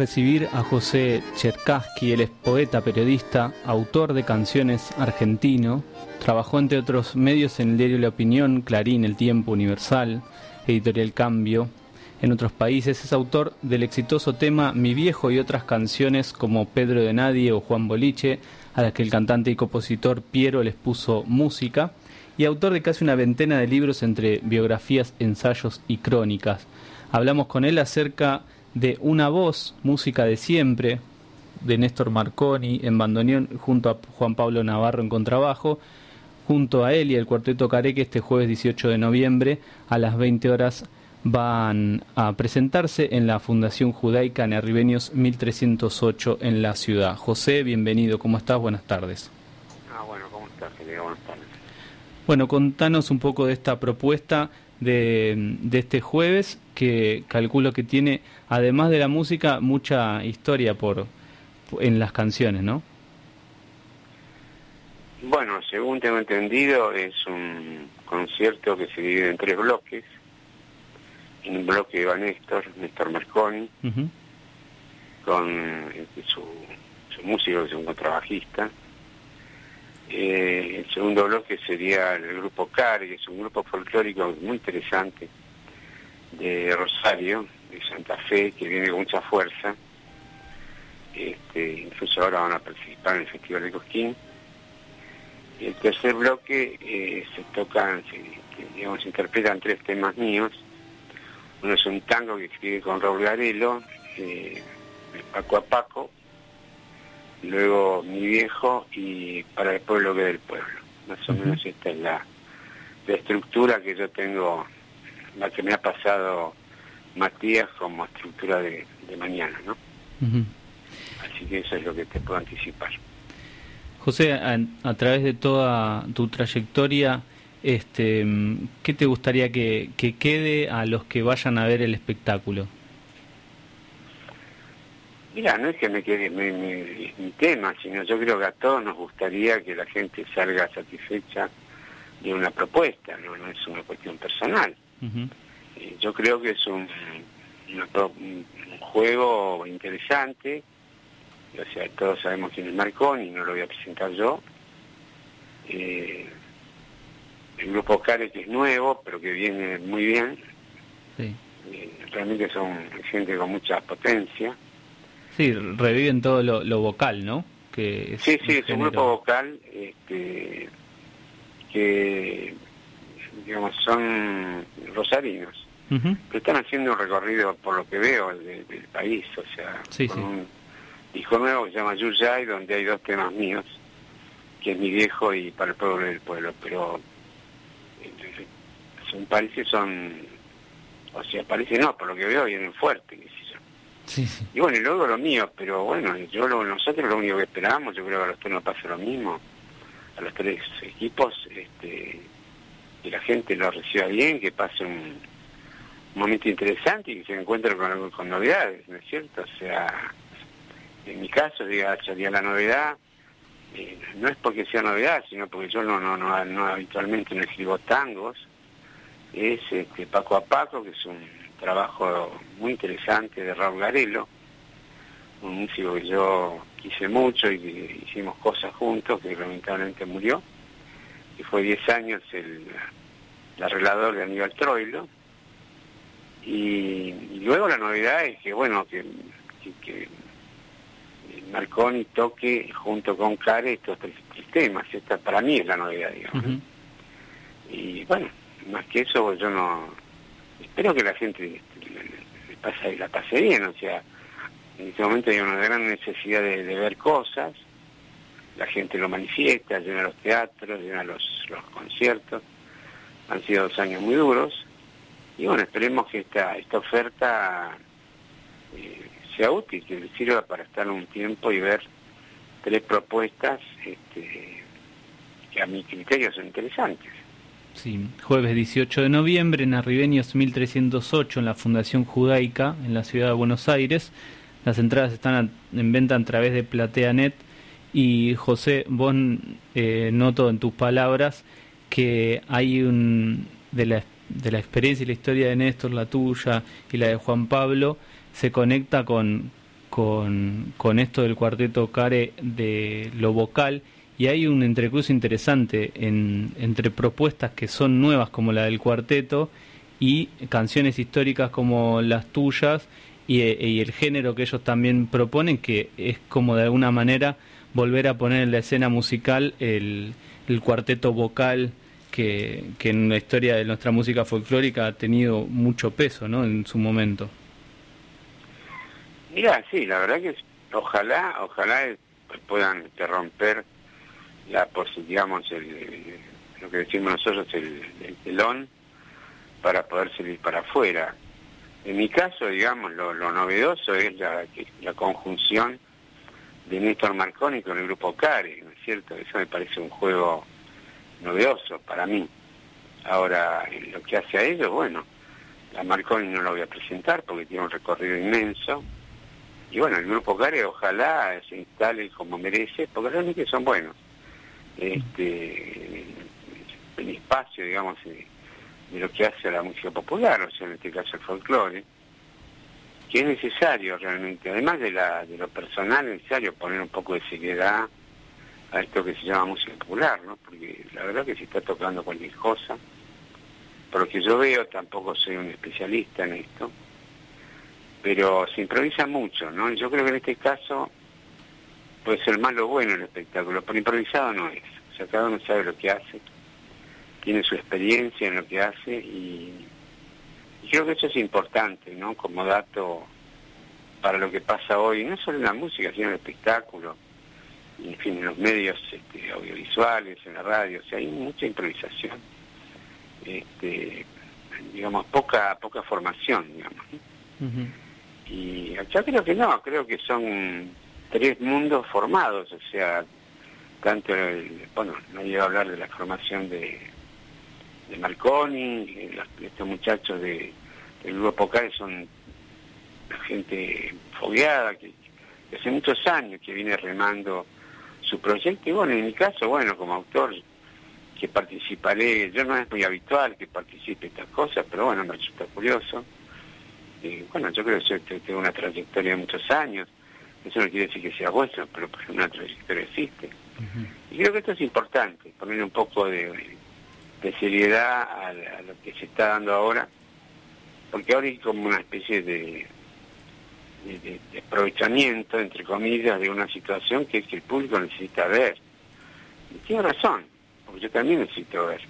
recibir a José Cherkaski, él es poeta, periodista, autor de canciones argentino, trabajó entre otros medios en el diario La Opinión, Clarín, El Tiempo, Universal, Editorial Cambio. En otros países es autor del exitoso tema Mi viejo y otras canciones como Pedro de Nadie o Juan Boliche, a las que el cantante y compositor Piero les puso música, y autor de casi una veintena de libros entre biografías, ensayos y crónicas. Hablamos con él acerca de Una Voz, música de siempre, de Néstor Marconi en bandoneón, junto a Juan Pablo Navarro en contrabajo, junto a él y el Cuarteto Careque este jueves 18 de noviembre a las 20 horas van a presentarse en la Fundación Judaica en Arribeños 1308 en la ciudad. José, bienvenido, ¿cómo estás? Buenas tardes. Ah, bueno, ¿cómo estás? Buenas tardes. Bueno, contanos un poco de esta propuesta de, de este jueves que calculo que tiene, además de la música, mucha historia por en las canciones, ¿no? Bueno, según tengo entendido, es un concierto que se divide en tres bloques. En un bloque va Néstor, Néstor Marconi, con este, su, su, músico, que es un contrabajista. Eh, el segundo bloque sería el grupo CAR, que es un grupo folclórico muy interesante, de Rosario, de Santa Fe, que viene con mucha fuerza. Este, incluso ahora van a participar en el Festival de Cosquín. El tercer bloque eh, se tocan, se, digamos, se interpretan tres temas míos. Uno es un tango que escribe con Raúl Garelo, eh, Paco a Paco, luego Mi Viejo y Para el Pueblo que del Pueblo. Más o menos esta es la, la estructura que yo tengo la que me ha pasado Matías como estructura de, mañana, ¿no? Así que eso es lo que te puedo anticipar. José, a, través de toda tu trayectoria, este, ¿qué te gustaría que, quede a los que vayan a ver el espectáculo? Mira, no es que me quede mi, tema, sino yo creo que a todos nos gustaría que la gente salga satisfecha de una propuesta, no, no es una cuestión personal. Eh, yo creo que es un, juego interesante, o sea, todos sabemos quién es Marconi, no lo voy a presentar yo. Eh, el grupo Care que es nuevo, pero que viene muy bien. Eh, realmente son gente con mucha potencia. Sí, reviven todo lo, vocal, ¿no? Que sí, sí, es un grupo vocal este, que digamos, son rosarinos. Pero están haciendo un recorrido, por lo que veo, del, país, o sea, con un disco nuevo que se llama Yuyay, donde hay dos temas míos, que es Mi Viejo y Para el Pueblo del Pueblo, pero son, parece son, o sea, parece no, por lo que veo vienen fuertes, Y bueno, y luego lo mío, pero bueno, yo lo, nosotros lo único que esperamos, yo creo que a los tres nos pasa lo mismo, a los tres equipos, este que la gente lo reciba bien, que pase un, momento interesante y que se encuentre con, con novedades, ¿no es cierto? O sea, en mi caso, diga, sería la novedad, eh, no es porque sea novedad, sino porque yo no, no, no, no habitualmente no escribo tangos, es este, Paco a Paco, que es un trabajo muy interesante de Raúl Garelo, un músico que yo quise mucho y que hicimos cosas juntos, que lamentablemente murió que fue 10 años el, arreglador de Aníbal Troilo. Y, luego la novedad es que, bueno, que, que, Marconi toque junto con Care estos tres sistemas. Esta para mí es la novedad, digamos. Y bueno, más que eso yo no... Espero que la gente pase, la pase bien, o sea, en este momento hay una gran necesidad de ver cosas la gente lo manifiesta, llena los teatros, llena los, conciertos. Han sido dos años muy duros y bueno, esperemos que esta, esta oferta eh, sea útil, que sirva para estar un tiempo y ver tres propuestas este, que a mi criterio son interesantes. Sí, jueves 18 de noviembre en Arribeños 1308 en la Fundación Judaica en la ciudad de Buenos Aires. Las entradas están en venta a través de PlateaNet y José, vos eh, noto en tus palabras que hay un de la, de la experiencia y la historia de Néstor, la tuya y la de Juan Pablo, se conecta con, con, con esto del cuarteto Care de lo vocal y hay un entrecruz interesante en, entre propuestas que son nuevas como la del cuarteto y canciones históricas como las tuyas y, y, el género que ellos también proponen que es como de alguna manera volver a poner en la escena musical el, cuarteto vocal que, en la historia de nuestra música folclórica ha tenido mucho peso ¿no? en su momento. Mira, sí, la verdad que ojalá, ojalá puedan romper la, digamos, lo que decimos nosotros, el, el, telón para poder salir para afuera. En mi caso, digamos, lo, lo novedoso es la, la conjunción de Néstor Marconi con el grupo Cari, ¿no es cierto? Eso me parece un juego novedoso para mí. Ahora, lo que hace a ellos, bueno, la Marconi no lo voy a presentar porque tiene un recorrido inmenso, y bueno, el grupo Care ojalá se instale como merece, porque realmente son buenos. Este, el espacio, digamos, de, lo que hace la música popular, o sea, en este caso el folclore, que es necesario realmente, además de, la, de lo personal, es necesario poner un poco de seriedad a esto que se llama música popular, ¿no? Porque la verdad que se está tocando cualquier cosa. Por lo que yo veo, tampoco soy un especialista en esto, pero se improvisa mucho, ¿no? Yo creo que en este caso puede ser malo o bueno el espectáculo, pero improvisado no es. O sea, cada uno sabe lo que hace, tiene su experiencia en lo que hace y, creo que eso es importante, ¿no? Como dato para lo que pasa hoy, no solo en la música, sino en el espectáculo, en fin, en los medios este, audiovisuales, en la radio, o sea, hay mucha improvisación, este, digamos, poca poca formación, digamos. Y acá creo que no, creo que son tres mundos formados, o sea, tanto, el, bueno, no llego a hablar de la formación de, de Marconi, estos muchachos de, del grupo CAE son gente fogueada, que, hace muchos años que viene remando su proyecto, y bueno, en mi caso, bueno, como autor, que participaré, yo no es muy habitual que participe estas cosas, pero bueno, me resulta curioso. Bueno, yo creo que tengo una trayectoria de muchos años, eso no quiere decir que sea vuestro, pero una trayectoria existe. Y creo que esto es importante, poner un poco de, seriedad a, lo que se está dando ahora, porque ahora hay como una especie de, de, aprovechamiento, entre comillas, de una situación que es que el público necesita ver. Y tiene razón, porque yo también necesito ver.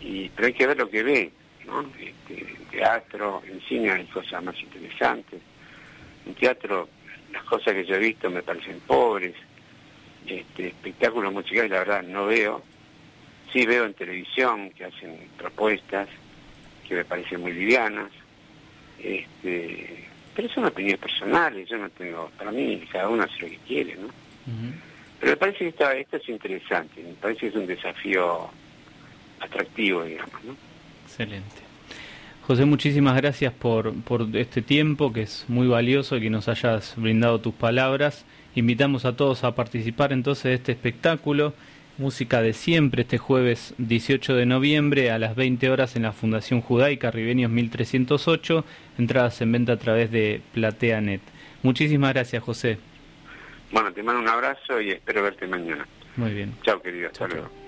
Y, pero hay que ver lo que ve. Este, en teatro, en cine hay cosas más interesantes. En teatro las cosas que yo he visto me parecen pobres. Este, espectáculos musicales la verdad no veo. Sí veo en televisión que hacen propuestas que me parecen muy livianas. Este, pero son opiniones personales, yo no tengo, para mí cada uno hace lo que quiere, ¿no? Pero me parece que esto, esto es interesante, me parece que es un desafío atractivo, digamos, ¿no? Excelente. José, muchísimas gracias por, por este tiempo que es muy valioso y que nos hayas brindado tus palabras. Invitamos a todos a participar entonces de este espectáculo, Música de Siempre, este jueves 18 de noviembre a las 20 horas en la Fundación Judaica Ribenios 1308, entradas en venta a través de PlateaNet. Muchísimas gracias, José. Bueno, te mando un abrazo y espero verte mañana. Muy bien. Chao, querido. Hasta luego.